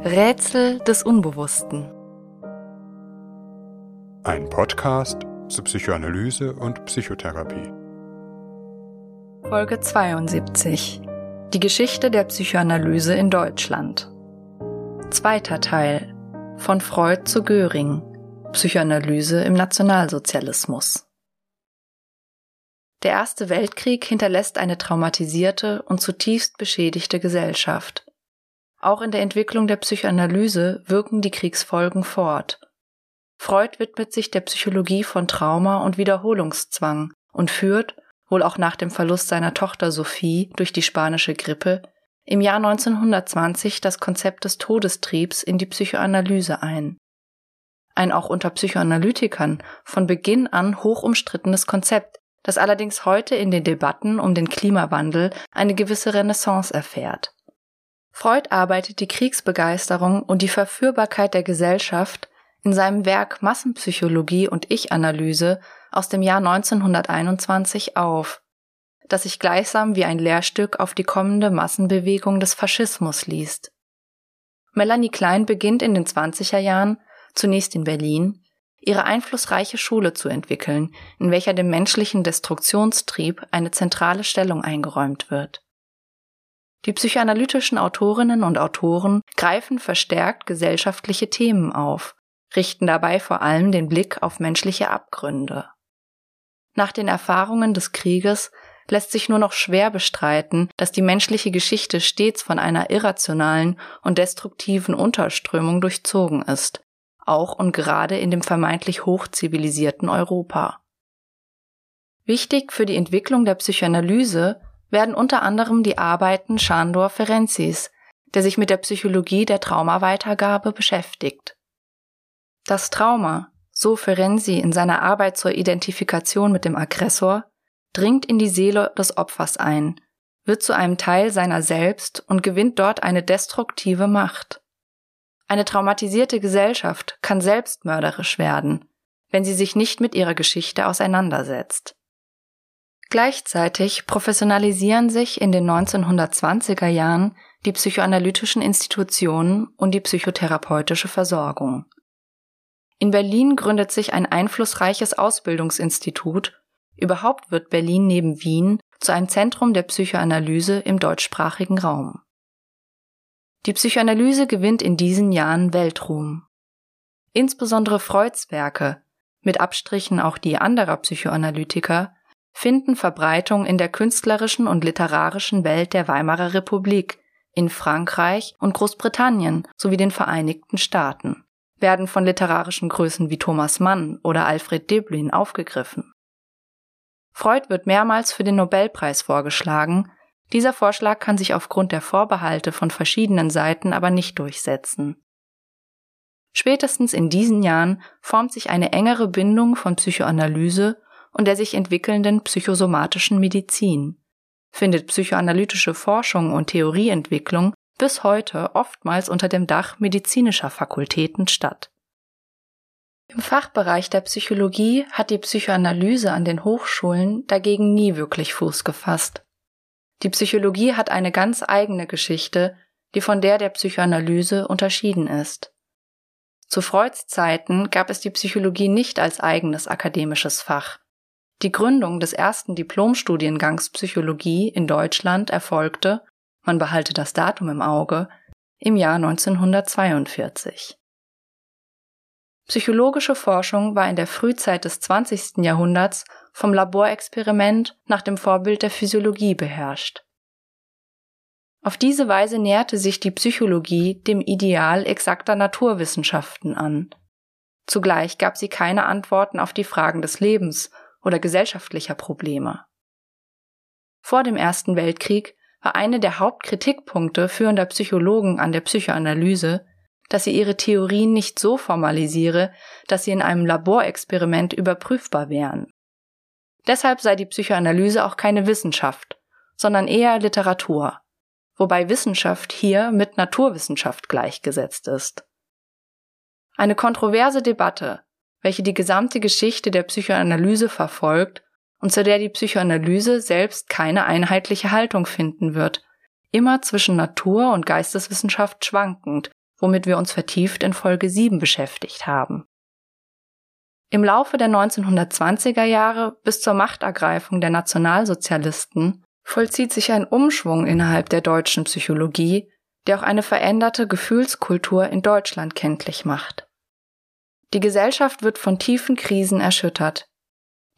Rätsel des Unbewussten. Ein Podcast zur Psychoanalyse und Psychotherapie. Folge 72. Die Geschichte der Psychoanalyse in Deutschland. Zweiter Teil. Von Freud zu Göring. Psychoanalyse im Nationalsozialismus. Der Erste Weltkrieg hinterlässt eine traumatisierte und zutiefst beschädigte Gesellschaft. Auch in der Entwicklung der Psychoanalyse wirken die Kriegsfolgen fort. Freud widmet sich der Psychologie von Trauma und Wiederholungszwang und führt, wohl auch nach dem Verlust seiner Tochter Sophie durch die spanische Grippe, im Jahr 1920 das Konzept des Todestriebs in die Psychoanalyse ein. Ein auch unter Psychoanalytikern von Beginn an hoch umstrittenes Konzept, das allerdings heute in den Debatten um den Klimawandel eine gewisse Renaissance erfährt. Freud arbeitet die Kriegsbegeisterung und die Verführbarkeit der Gesellschaft in seinem Werk Massenpsychologie und Ich-Analyse aus dem Jahr 1921 auf, das sich gleichsam wie ein Lehrstück auf die kommende Massenbewegung des Faschismus liest. Melanie Klein beginnt in den 20er Jahren, zunächst in Berlin, ihre einflussreiche Schule zu entwickeln, in welcher dem menschlichen Destruktionstrieb eine zentrale Stellung eingeräumt wird. Die psychoanalytischen Autorinnen und Autoren greifen verstärkt gesellschaftliche Themen auf, richten dabei vor allem den Blick auf menschliche Abgründe. Nach den Erfahrungen des Krieges lässt sich nur noch schwer bestreiten, dass die menschliche Geschichte stets von einer irrationalen und destruktiven Unterströmung durchzogen ist, auch und gerade in dem vermeintlich hochzivilisierten Europa. Wichtig für die Entwicklung der Psychoanalyse werden unter anderem die Arbeiten Chandor Ferenzis, der sich mit der Psychologie der Traumaweitergabe beschäftigt. Das Trauma, so Ferenzi in seiner Arbeit zur Identifikation mit dem Aggressor, dringt in die Seele des Opfers ein, wird zu einem Teil seiner selbst und gewinnt dort eine destruktive Macht. Eine traumatisierte Gesellschaft kann selbstmörderisch werden, wenn sie sich nicht mit ihrer Geschichte auseinandersetzt. Gleichzeitig professionalisieren sich in den 1920er Jahren die psychoanalytischen Institutionen und die psychotherapeutische Versorgung. In Berlin gründet sich ein einflussreiches Ausbildungsinstitut, überhaupt wird Berlin neben Wien zu einem Zentrum der Psychoanalyse im deutschsprachigen Raum. Die Psychoanalyse gewinnt in diesen Jahren Weltruhm. Insbesondere Freuds Werke, mit Abstrichen auch die anderer Psychoanalytiker, finden Verbreitung in der künstlerischen und literarischen Welt der Weimarer Republik, in Frankreich und Großbritannien sowie den Vereinigten Staaten, werden von literarischen Größen wie Thomas Mann oder Alfred Deblin aufgegriffen. Freud wird mehrmals für den Nobelpreis vorgeschlagen, dieser Vorschlag kann sich aufgrund der Vorbehalte von verschiedenen Seiten aber nicht durchsetzen. Spätestens in diesen Jahren formt sich eine engere Bindung von Psychoanalyse und der sich entwickelnden psychosomatischen Medizin, findet psychoanalytische Forschung und Theorieentwicklung bis heute oftmals unter dem Dach medizinischer Fakultäten statt. Im Fachbereich der Psychologie hat die Psychoanalyse an den Hochschulen dagegen nie wirklich Fuß gefasst. Die Psychologie hat eine ganz eigene Geschichte, die von der der Psychoanalyse unterschieden ist. Zu Freuds Zeiten gab es die Psychologie nicht als eigenes akademisches Fach. Die Gründung des ersten Diplomstudiengangs Psychologie in Deutschland erfolgte, man behalte das Datum im Auge, im Jahr 1942. Psychologische Forschung war in der Frühzeit des 20. Jahrhunderts vom Laborexperiment nach dem Vorbild der Physiologie beherrscht. Auf diese Weise näherte sich die Psychologie dem Ideal exakter Naturwissenschaften an. Zugleich gab sie keine Antworten auf die Fragen des Lebens oder gesellschaftlicher Probleme. Vor dem Ersten Weltkrieg war eine der Hauptkritikpunkte führender Psychologen an der Psychoanalyse, dass sie ihre Theorien nicht so formalisiere, dass sie in einem Laborexperiment überprüfbar wären. Deshalb sei die Psychoanalyse auch keine Wissenschaft, sondern eher Literatur, wobei Wissenschaft hier mit Naturwissenschaft gleichgesetzt ist. Eine kontroverse Debatte, welche die gesamte Geschichte der Psychoanalyse verfolgt und zu der die Psychoanalyse selbst keine einheitliche Haltung finden wird, immer zwischen Natur und Geisteswissenschaft schwankend womit wir uns vertieft in Folge 7 beschäftigt haben. Im Laufe der 1920er Jahre bis zur Machtergreifung der Nationalsozialisten vollzieht sich ein Umschwung innerhalb der deutschen Psychologie, der auch eine veränderte Gefühlskultur in Deutschland kenntlich macht. Die Gesellschaft wird von tiefen Krisen erschüttert.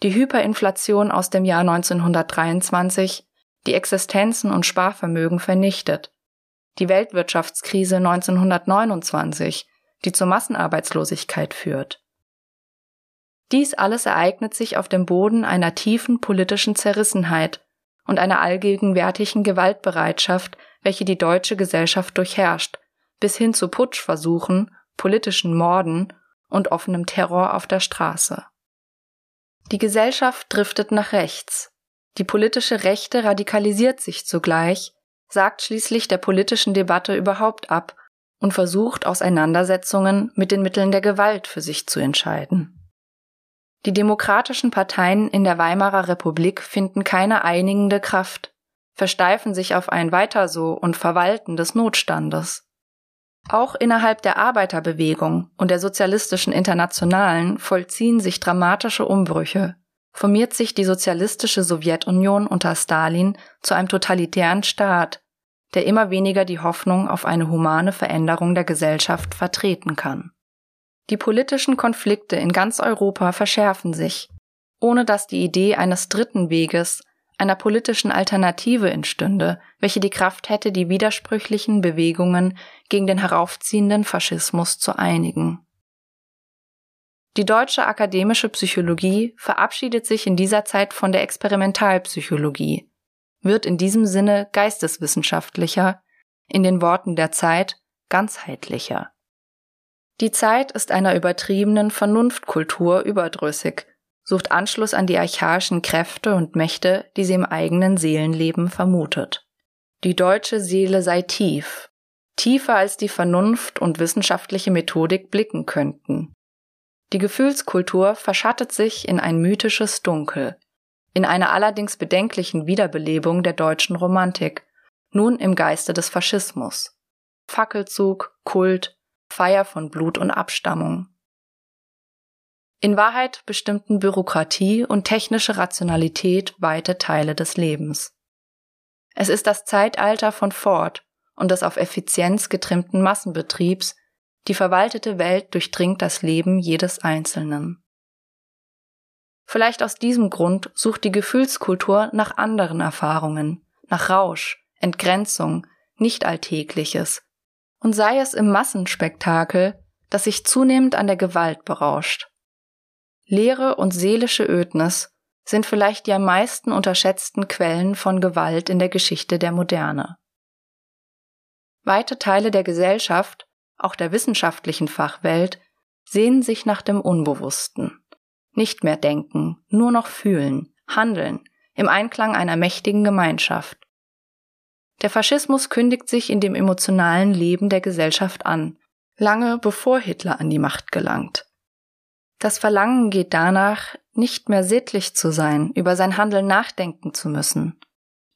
Die Hyperinflation aus dem Jahr 1923, die Existenzen und Sparvermögen vernichtet. Die Weltwirtschaftskrise 1929, die zur Massenarbeitslosigkeit führt. Dies alles ereignet sich auf dem Boden einer tiefen politischen Zerrissenheit und einer allgegenwärtigen Gewaltbereitschaft, welche die deutsche Gesellschaft durchherrscht, bis hin zu Putschversuchen, politischen Morden und offenem Terror auf der Straße. Die Gesellschaft driftet nach rechts. Die politische Rechte radikalisiert sich zugleich, sagt schließlich der politischen Debatte überhaupt ab und versucht Auseinandersetzungen mit den Mitteln der Gewalt für sich zu entscheiden. Die demokratischen Parteien in der Weimarer Republik finden keine einigende Kraft, versteifen sich auf ein Weiter so und Verwalten des Notstandes. Auch innerhalb der Arbeiterbewegung und der sozialistischen Internationalen vollziehen sich dramatische Umbrüche, formiert sich die sozialistische Sowjetunion unter Stalin zu einem totalitären Staat, der immer weniger die Hoffnung auf eine humane Veränderung der Gesellschaft vertreten kann. Die politischen Konflikte in ganz Europa verschärfen sich, ohne dass die Idee eines dritten Weges einer politischen Alternative entstünde, welche die Kraft hätte, die widersprüchlichen Bewegungen gegen den heraufziehenden Faschismus zu einigen. Die deutsche akademische Psychologie verabschiedet sich in dieser Zeit von der Experimentalpsychologie, wird in diesem Sinne geisteswissenschaftlicher, in den Worten der Zeit ganzheitlicher. Die Zeit ist einer übertriebenen Vernunftkultur überdrüssig sucht Anschluss an die archaischen Kräfte und Mächte, die sie im eigenen Seelenleben vermutet. Die deutsche Seele sei tief, tiefer als die Vernunft und wissenschaftliche Methodik blicken könnten. Die Gefühlskultur verschattet sich in ein mythisches Dunkel, in einer allerdings bedenklichen Wiederbelebung der deutschen Romantik, nun im Geiste des Faschismus. Fackelzug, Kult, Feier von Blut und Abstammung. In Wahrheit bestimmten Bürokratie und technische Rationalität weite Teile des Lebens. Es ist das Zeitalter von Ford und des auf Effizienz getrimmten Massenbetriebs, die verwaltete Welt durchdringt das Leben jedes Einzelnen. Vielleicht aus diesem Grund sucht die Gefühlskultur nach anderen Erfahrungen, nach Rausch, Entgrenzung, Nicht-Alltägliches, und sei es im Massenspektakel, das sich zunehmend an der Gewalt berauscht. Leere und seelische Ödnis sind vielleicht die am meisten unterschätzten Quellen von Gewalt in der Geschichte der Moderne. Weite Teile der Gesellschaft, auch der wissenschaftlichen Fachwelt, sehnen sich nach dem Unbewussten. Nicht mehr denken, nur noch fühlen, handeln, im Einklang einer mächtigen Gemeinschaft. Der Faschismus kündigt sich in dem emotionalen Leben der Gesellschaft an, lange bevor Hitler an die Macht gelangt. Das Verlangen geht danach, nicht mehr sittlich zu sein, über sein Handeln nachdenken zu müssen.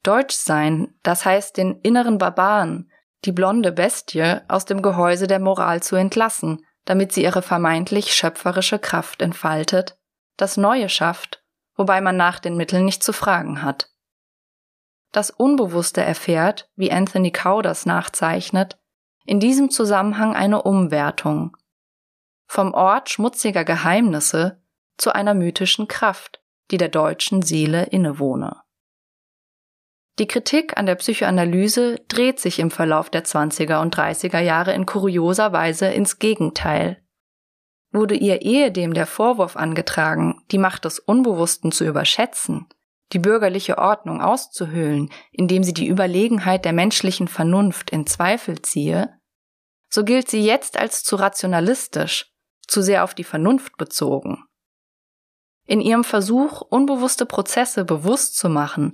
Deutsch sein, das heißt den inneren Barbaren, die blonde Bestie aus dem Gehäuse der Moral zu entlassen, damit sie ihre vermeintlich schöpferische Kraft entfaltet, das Neue schafft, wobei man nach den Mitteln nicht zu fragen hat. Das Unbewusste erfährt, wie Anthony Cowders nachzeichnet, in diesem Zusammenhang eine Umwertung, vom Ort schmutziger Geheimnisse zu einer mythischen Kraft, die der deutschen Seele innewohne. Die Kritik an der Psychoanalyse dreht sich im Verlauf der 20er und 30er Jahre in kurioser Weise ins Gegenteil. Wurde ihr ehedem der Vorwurf angetragen, die Macht des Unbewussten zu überschätzen, die bürgerliche Ordnung auszuhöhlen, indem sie die Überlegenheit der menschlichen Vernunft in Zweifel ziehe, so gilt sie jetzt als zu rationalistisch zu sehr auf die Vernunft bezogen. In ihrem Versuch, unbewusste Prozesse bewusst zu machen,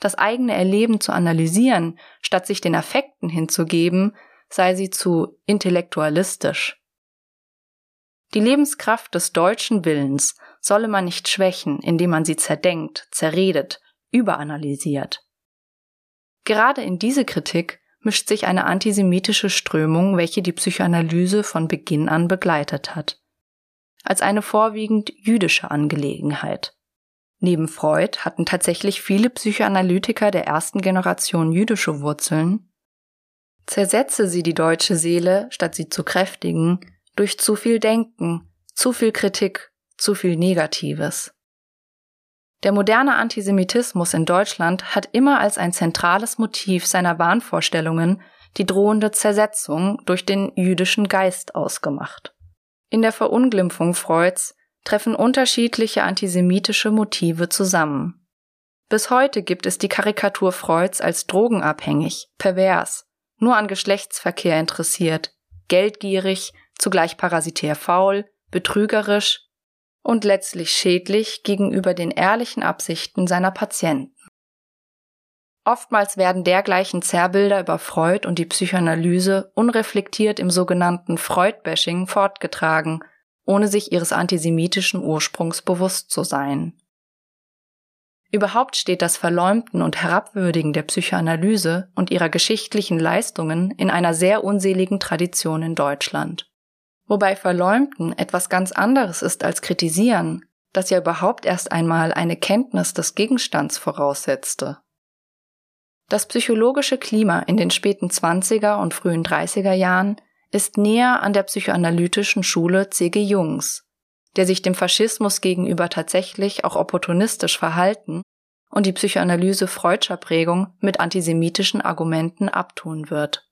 das eigene Erleben zu analysieren, statt sich den Affekten hinzugeben, sei sie zu intellektualistisch. Die Lebenskraft des deutschen Willens solle man nicht schwächen, indem man sie zerdenkt, zerredet, überanalysiert. Gerade in diese Kritik mischt sich eine antisemitische Strömung, welche die Psychoanalyse von Beginn an begleitet hat. Als eine vorwiegend jüdische Angelegenheit. Neben Freud hatten tatsächlich viele Psychoanalytiker der ersten Generation jüdische Wurzeln. Zersetze sie die deutsche Seele, statt sie zu kräftigen, durch zu viel Denken, zu viel Kritik, zu viel Negatives. Der moderne Antisemitismus in Deutschland hat immer als ein zentrales Motiv seiner Wahnvorstellungen die drohende Zersetzung durch den jüdischen Geist ausgemacht. In der Verunglimpfung Freuds treffen unterschiedliche antisemitische Motive zusammen. Bis heute gibt es die Karikatur Freuds als drogenabhängig, pervers, nur an Geschlechtsverkehr interessiert, geldgierig, zugleich parasitär faul, betrügerisch und letztlich schädlich gegenüber den ehrlichen Absichten seiner Patienten. Oftmals werden dergleichen Zerrbilder über Freud und die Psychoanalyse unreflektiert im sogenannten Freud-Bashing fortgetragen, ohne sich ihres antisemitischen Ursprungs bewusst zu sein. Überhaupt steht das Verleumden und Herabwürdigen der Psychoanalyse und ihrer geschichtlichen Leistungen in einer sehr unseligen Tradition in Deutschland. Wobei Verleumden etwas ganz anderes ist als Kritisieren, das ja überhaupt erst einmal eine Kenntnis des Gegenstands voraussetzte. Das psychologische Klima in den späten 20er und frühen 30er Jahren ist näher an der psychoanalytischen Schule C.G. Jungs, der sich dem Faschismus gegenüber tatsächlich auch opportunistisch verhalten und die Psychoanalyse freudscher Prägung mit antisemitischen Argumenten abtun wird.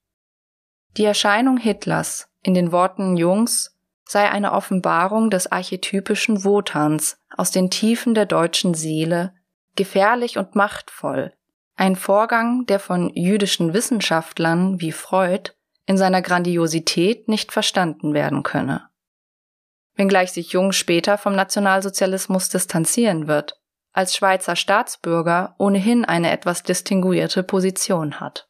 Die Erscheinung Hitlers in den Worten Jungs sei eine Offenbarung des archetypischen Wotans aus den Tiefen der deutschen Seele, gefährlich und machtvoll, ein Vorgang, der von jüdischen Wissenschaftlern wie Freud in seiner Grandiosität nicht verstanden werden könne. Wenngleich sich Jung später vom Nationalsozialismus distanzieren wird, als Schweizer Staatsbürger ohnehin eine etwas distinguierte Position hat.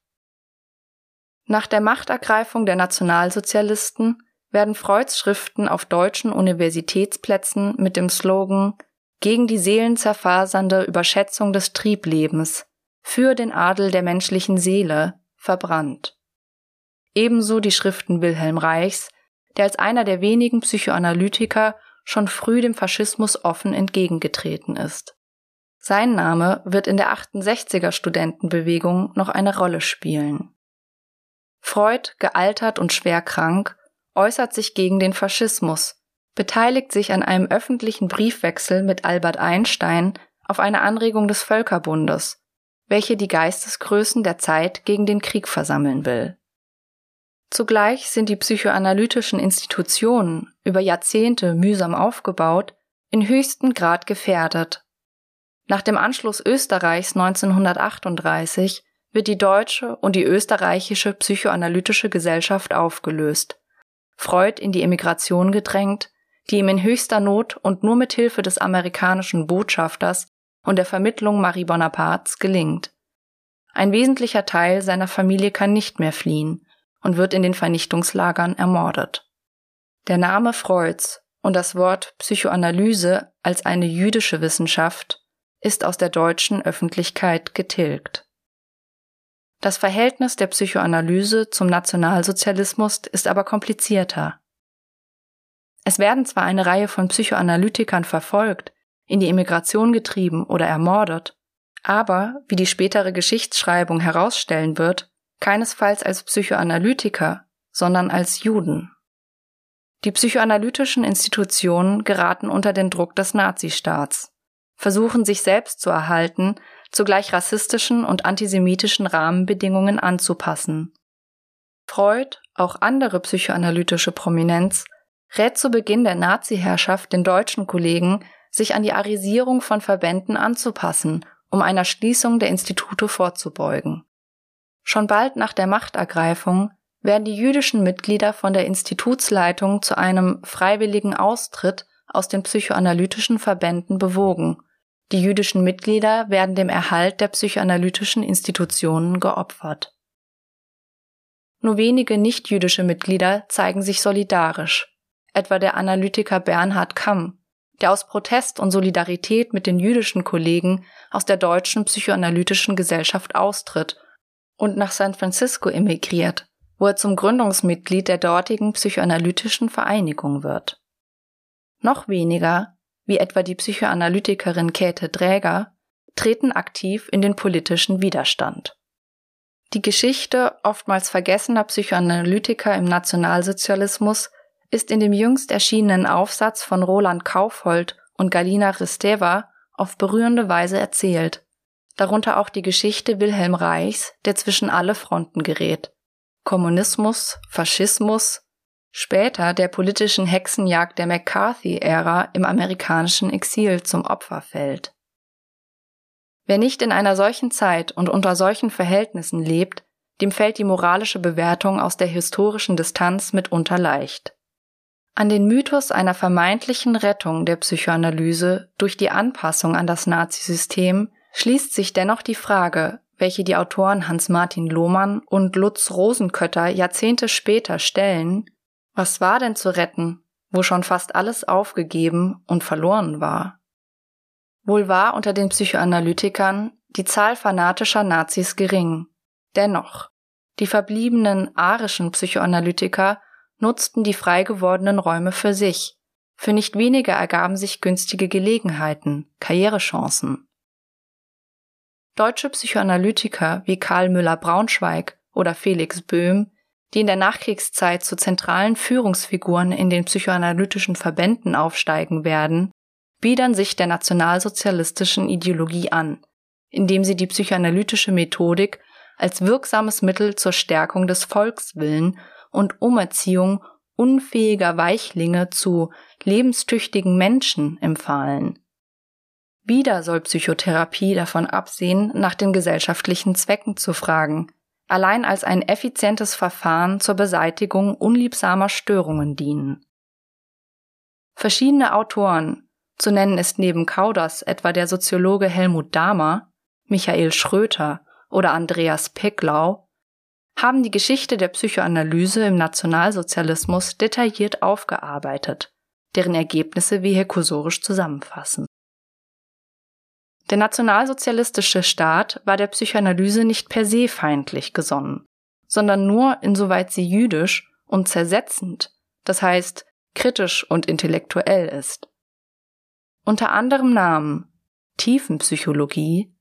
Nach der Machtergreifung der Nationalsozialisten werden Freuds Schriften auf deutschen Universitätsplätzen mit dem Slogan gegen die seelenzerfasernde Überschätzung des Trieblebens, für den Adel der menschlichen Seele verbrannt. Ebenso die Schriften Wilhelm Reichs, der als einer der wenigen Psychoanalytiker schon früh dem Faschismus offen entgegengetreten ist. Sein Name wird in der 68er Studentenbewegung noch eine Rolle spielen. Freud, gealtert und schwer krank, äußert sich gegen den Faschismus, beteiligt sich an einem öffentlichen Briefwechsel mit Albert Einstein auf eine Anregung des Völkerbundes, welche die Geistesgrößen der Zeit gegen den Krieg versammeln will. Zugleich sind die psychoanalytischen Institutionen, über Jahrzehnte mühsam aufgebaut, in höchsten Grad gefährdet. Nach dem Anschluss Österreichs 1938 wird die deutsche und die österreichische psychoanalytische Gesellschaft aufgelöst, Freud in die Emigration gedrängt, die ihm in höchster Not und nur mit Hilfe des amerikanischen Botschafters und der Vermittlung Marie Bonapartes gelingt. Ein wesentlicher Teil seiner Familie kann nicht mehr fliehen und wird in den Vernichtungslagern ermordet. Der Name Freuds und das Wort Psychoanalyse als eine jüdische Wissenschaft ist aus der deutschen Öffentlichkeit getilgt. Das Verhältnis der Psychoanalyse zum Nationalsozialismus ist aber komplizierter. Es werden zwar eine Reihe von Psychoanalytikern verfolgt, in die Emigration getrieben oder ermordet, aber, wie die spätere Geschichtsschreibung herausstellen wird, keinesfalls als Psychoanalytiker, sondern als Juden. Die psychoanalytischen Institutionen geraten unter den Druck des Nazistaats, versuchen sich selbst zu erhalten zugleich rassistischen und antisemitischen Rahmenbedingungen anzupassen. Freud, auch andere psychoanalytische Prominenz, rät zu Beginn der Nazi-Herrschaft den deutschen Kollegen, sich an die Arisierung von Verbänden anzupassen, um einer Schließung der Institute vorzubeugen. Schon bald nach der Machtergreifung werden die jüdischen Mitglieder von der Institutsleitung zu einem freiwilligen Austritt aus den psychoanalytischen Verbänden bewogen die jüdischen Mitglieder werden dem Erhalt der psychoanalytischen Institutionen geopfert. Nur wenige nichtjüdische Mitglieder zeigen sich solidarisch, etwa der Analytiker Bernhard Kamm, der aus Protest und Solidarität mit den jüdischen Kollegen aus der deutschen psychoanalytischen Gesellschaft austritt und nach San Francisco emigriert, wo er zum Gründungsmitglied der dortigen psychoanalytischen Vereinigung wird. Noch weniger, wie etwa die Psychoanalytikerin Käthe Dräger, treten aktiv in den politischen Widerstand. Die Geschichte oftmals vergessener Psychoanalytiker im Nationalsozialismus ist in dem jüngst erschienenen Aufsatz von Roland Kaufhold und Galina Risteva auf berührende Weise erzählt, darunter auch die Geschichte Wilhelm Reichs, der zwischen alle Fronten gerät. Kommunismus, Faschismus, später der politischen Hexenjagd der McCarthy-Ära im amerikanischen Exil zum Opfer fällt. Wer nicht in einer solchen Zeit und unter solchen Verhältnissen lebt, dem fällt die moralische Bewertung aus der historischen Distanz mitunter leicht. An den Mythos einer vermeintlichen Rettung der Psychoanalyse durch die Anpassung an das Nazisystem schließt sich dennoch die Frage, welche die Autoren Hans-Martin Lohmann und Lutz Rosenkötter Jahrzehnte später stellen, was war denn zu retten, wo schon fast alles aufgegeben und verloren war? Wohl war unter den Psychoanalytikern die Zahl fanatischer Nazis gering. Dennoch, die verbliebenen arischen Psychoanalytiker nutzten die frei gewordenen Räume für sich. Für nicht wenige ergaben sich günstige Gelegenheiten, Karrierechancen. Deutsche Psychoanalytiker wie Karl Müller-Braunschweig oder Felix Böhm, die in der Nachkriegszeit zu zentralen Führungsfiguren in den psychoanalytischen Verbänden aufsteigen werden, biedern sich der nationalsozialistischen Ideologie an, indem sie die psychoanalytische Methodik als wirksames Mittel zur Stärkung des Volkswillen und Umerziehung unfähiger Weichlinge zu lebenstüchtigen Menschen empfahlen. Wieder soll Psychotherapie davon absehen, nach den gesellschaftlichen Zwecken zu fragen, allein als ein effizientes Verfahren zur Beseitigung unliebsamer Störungen dienen. Verschiedene Autoren zu nennen ist neben Kauders etwa der Soziologe Helmut Dahmer, Michael Schröter oder Andreas Pecklau, haben die Geschichte der Psychoanalyse im Nationalsozialismus detailliert aufgearbeitet, deren Ergebnisse wir hier kursorisch zusammenfassen. Der nationalsozialistische Staat war der Psychoanalyse nicht per se feindlich gesonnen, sondern nur insoweit sie jüdisch und zersetzend, das heißt kritisch und intellektuell ist. Unter anderem Namen Tiefenpsychologie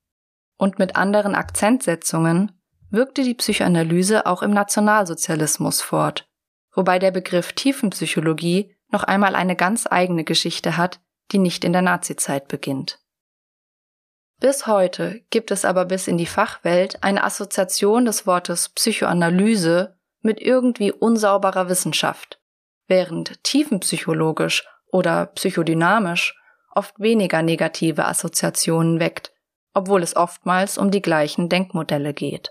und mit anderen Akzentsetzungen wirkte die Psychoanalyse auch im Nationalsozialismus fort, wobei der Begriff Tiefenpsychologie noch einmal eine ganz eigene Geschichte hat, die nicht in der Nazizeit beginnt. Bis heute gibt es aber bis in die Fachwelt eine Assoziation des Wortes Psychoanalyse mit irgendwie unsauberer Wissenschaft, während tiefenpsychologisch oder psychodynamisch oft weniger negative Assoziationen weckt, obwohl es oftmals um die gleichen Denkmodelle geht.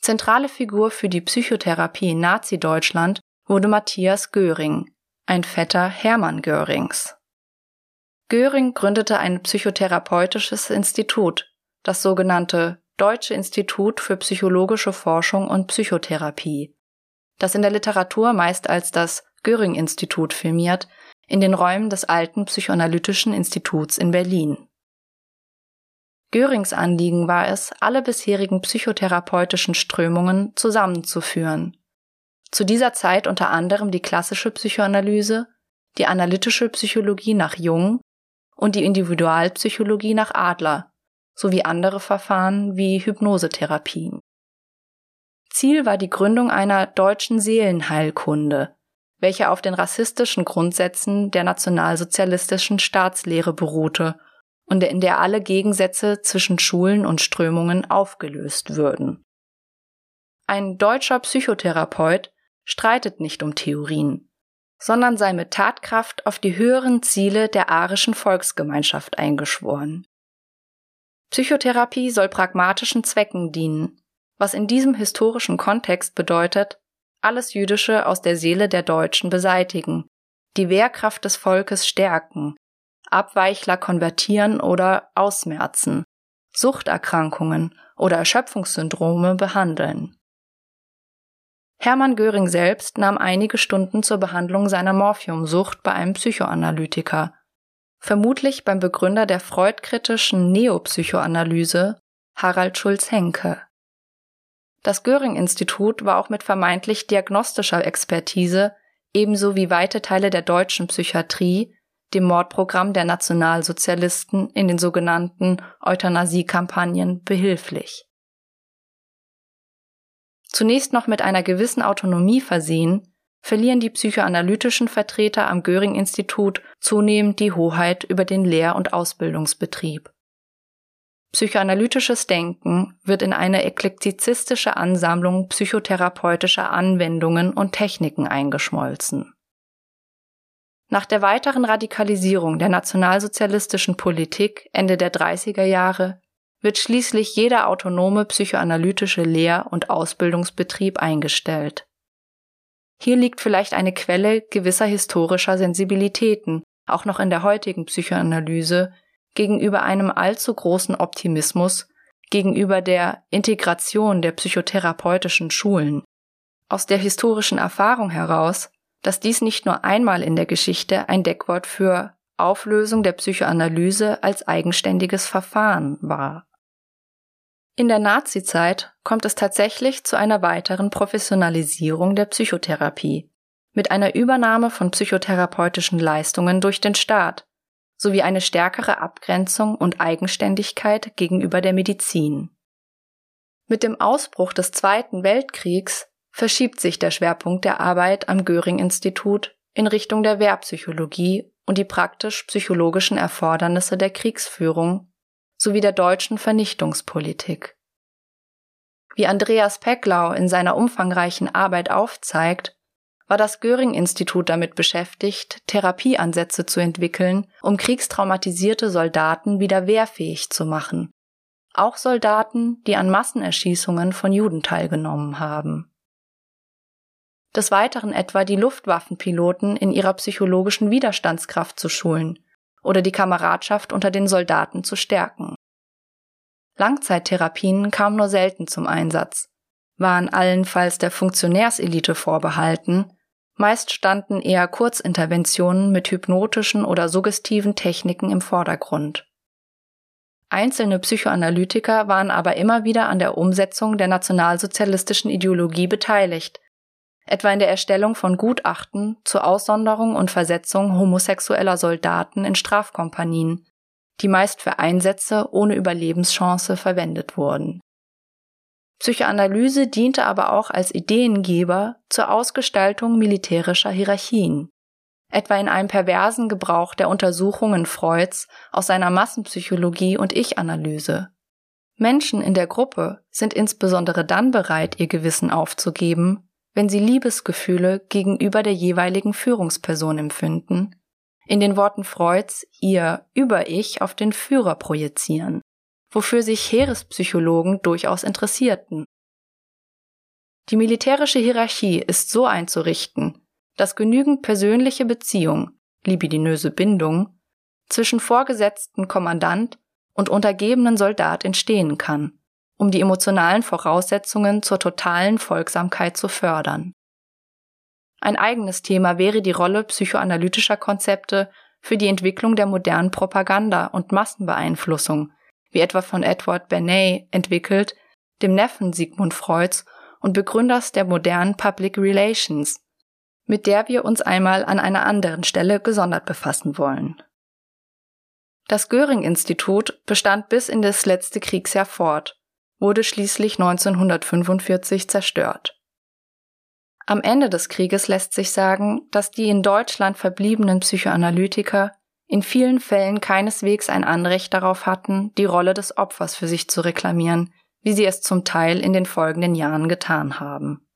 Zentrale Figur für die Psychotherapie in Nazi-Deutschland wurde Matthias Göring, ein Vetter Hermann Görings. Göring gründete ein psychotherapeutisches Institut, das sogenannte Deutsche Institut für psychologische Forschung und Psychotherapie, das in der Literatur meist als das Göring-Institut filmiert, in den Räumen des alten Psychoanalytischen Instituts in Berlin. Görings Anliegen war es, alle bisherigen psychotherapeutischen Strömungen zusammenzuführen. Zu dieser Zeit unter anderem die klassische Psychoanalyse, die analytische Psychologie nach Jung und die Individualpsychologie nach Adler sowie andere Verfahren wie Hypnosetherapien. Ziel war die Gründung einer deutschen Seelenheilkunde, welche auf den rassistischen Grundsätzen der nationalsozialistischen Staatslehre beruhte und in der alle Gegensätze zwischen Schulen und Strömungen aufgelöst würden. Ein deutscher Psychotherapeut streitet nicht um Theorien, sondern sei mit Tatkraft auf die höheren Ziele der arischen Volksgemeinschaft eingeschworen. Psychotherapie soll pragmatischen Zwecken dienen, was in diesem historischen Kontext bedeutet, alles Jüdische aus der Seele der Deutschen beseitigen, die Wehrkraft des Volkes stärken, Abweichler konvertieren oder ausmerzen, Suchterkrankungen oder Erschöpfungssyndrome behandeln. Hermann Göring selbst nahm einige Stunden zur Behandlung seiner Morphiumsucht bei einem Psychoanalytiker. Vermutlich beim Begründer der freudkritischen Neopsychoanalyse Harald Schulz-Henke. Das Göring-Institut war auch mit vermeintlich diagnostischer Expertise ebenso wie weite Teile der deutschen Psychiatrie dem Mordprogramm der Nationalsozialisten in den sogenannten Euthanasie-Kampagnen behilflich. Zunächst noch mit einer gewissen Autonomie versehen, verlieren die psychoanalytischen Vertreter am Göring-Institut zunehmend die Hoheit über den Lehr- und Ausbildungsbetrieb. Psychoanalytisches Denken wird in eine eklektizistische Ansammlung psychotherapeutischer Anwendungen und Techniken eingeschmolzen. Nach der weiteren Radikalisierung der nationalsozialistischen Politik Ende der 30er Jahre wird schließlich jeder autonome psychoanalytische Lehr- und Ausbildungsbetrieb eingestellt. Hier liegt vielleicht eine Quelle gewisser historischer Sensibilitäten, auch noch in der heutigen Psychoanalyse, gegenüber einem allzu großen Optimismus gegenüber der Integration der psychotherapeutischen Schulen. Aus der historischen Erfahrung heraus, dass dies nicht nur einmal in der Geschichte ein Deckwort für Auflösung der Psychoanalyse als eigenständiges Verfahren war. In der Nazizeit kommt es tatsächlich zu einer weiteren Professionalisierung der Psychotherapie mit einer Übernahme von psychotherapeutischen Leistungen durch den Staat sowie eine stärkere Abgrenzung und Eigenständigkeit gegenüber der Medizin. Mit dem Ausbruch des Zweiten Weltkriegs verschiebt sich der Schwerpunkt der Arbeit am Göring-Institut in Richtung der Wehrpsychologie und die praktisch-psychologischen Erfordernisse der Kriegsführung sowie der deutschen Vernichtungspolitik. Wie Andreas Pecklau in seiner umfangreichen Arbeit aufzeigt, war das Göring-Institut damit beschäftigt, Therapieansätze zu entwickeln, um kriegstraumatisierte Soldaten wieder wehrfähig zu machen. Auch Soldaten, die an Massenerschießungen von Juden teilgenommen haben. Des Weiteren etwa die Luftwaffenpiloten in ihrer psychologischen Widerstandskraft zu schulen oder die Kameradschaft unter den Soldaten zu stärken. Langzeittherapien kamen nur selten zum Einsatz, waren allenfalls der Funktionärselite vorbehalten Meist standen eher Kurzinterventionen mit hypnotischen oder suggestiven Techniken im Vordergrund. Einzelne Psychoanalytiker waren aber immer wieder an der Umsetzung der nationalsozialistischen Ideologie beteiligt, etwa in der Erstellung von Gutachten zur Aussonderung und Versetzung homosexueller Soldaten in Strafkompanien, die meist für Einsätze ohne Überlebenschance verwendet wurden Psychoanalyse diente aber auch als Ideengeber zur Ausgestaltung militärischer Hierarchien, etwa in einem perversen Gebrauch der Untersuchungen Freuds aus seiner Massenpsychologie und Ich-Analyse. Menschen in der Gruppe sind insbesondere dann bereit, ihr Gewissen aufzugeben, wenn sie Liebesgefühle gegenüber der jeweiligen Führungsperson empfinden, in den Worten Freuds ihr Über-Ich auf den Führer projizieren wofür sich Heerespsychologen durchaus interessierten. Die militärische Hierarchie ist so einzurichten, dass genügend persönliche Beziehung, libidinöse Bindung, zwischen vorgesetzten Kommandant und untergebenen Soldat entstehen kann, um die emotionalen Voraussetzungen zur totalen Folgsamkeit zu fördern. Ein eigenes Thema wäre die Rolle psychoanalytischer Konzepte für die Entwicklung der modernen Propaganda und Massenbeeinflussung wie etwa von Edward Bernays, entwickelt, dem Neffen Sigmund Freuds und Begründers der modernen Public Relations, mit der wir uns einmal an einer anderen Stelle gesondert befassen wollen. Das Göring-Institut bestand bis in das letzte Kriegsjahr fort, wurde schließlich 1945 zerstört. Am Ende des Krieges lässt sich sagen, dass die in Deutschland verbliebenen Psychoanalytiker in vielen Fällen keineswegs ein Anrecht darauf hatten, die Rolle des Opfers für sich zu reklamieren, wie sie es zum Teil in den folgenden Jahren getan haben.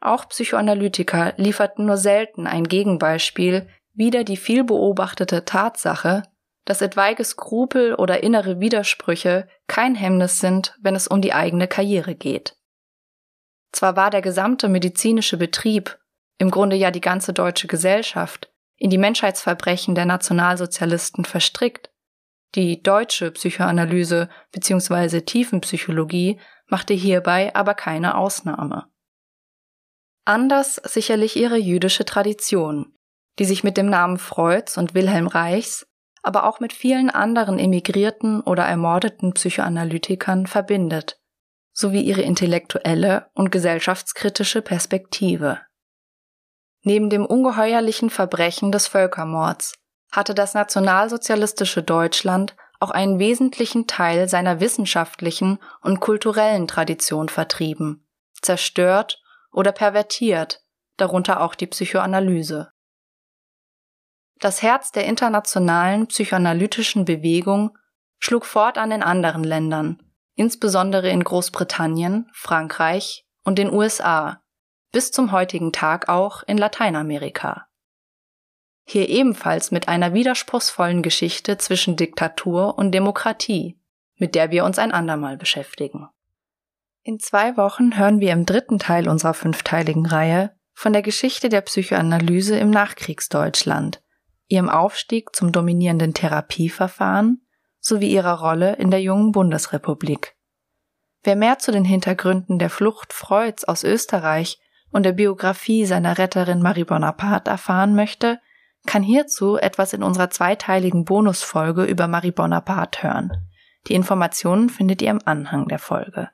Auch Psychoanalytiker lieferten nur selten ein Gegenbeispiel wider die viel beobachtete Tatsache, dass etwaige Skrupel oder innere Widersprüche kein Hemmnis sind, wenn es um die eigene Karriere geht. Zwar war der gesamte medizinische Betrieb, im Grunde ja die ganze deutsche Gesellschaft, in die Menschheitsverbrechen der Nationalsozialisten verstrickt. Die deutsche Psychoanalyse bzw. Tiefenpsychologie machte hierbei aber keine Ausnahme. Anders sicherlich ihre jüdische Tradition, die sich mit dem Namen Freuds und Wilhelm Reichs aber auch mit vielen anderen emigrierten oder ermordeten Psychoanalytikern verbindet, sowie ihre intellektuelle und gesellschaftskritische Perspektive. Neben dem ungeheuerlichen Verbrechen des Völkermords hatte das nationalsozialistische Deutschland auch einen wesentlichen Teil seiner wissenschaftlichen und kulturellen Tradition vertrieben, zerstört oder pervertiert, darunter auch die Psychoanalyse. Das Herz der internationalen psychoanalytischen Bewegung schlug fortan in anderen Ländern, insbesondere in Großbritannien, Frankreich und den USA, bis zum heutigen Tag auch in Lateinamerika. Hier ebenfalls mit einer widerspruchsvollen Geschichte zwischen Diktatur und Demokratie, mit der wir uns ein andermal beschäftigen. In zwei Wochen hören wir im dritten Teil unserer fünfteiligen Reihe von der Geschichte der Psychoanalyse im Nachkriegsdeutschland, ihrem Aufstieg zum dominierenden Therapieverfahren sowie ihrer Rolle in der jungen Bundesrepublik. Wer mehr zu den Hintergründen der Flucht Freuds aus Österreich und der Biografie seiner Retterin Marie Bonaparte erfahren möchte, kann hierzu etwas in unserer zweiteiligen Bonusfolge über Marie Bonaparte hören. Die Informationen findet ihr im Anhang der Folge.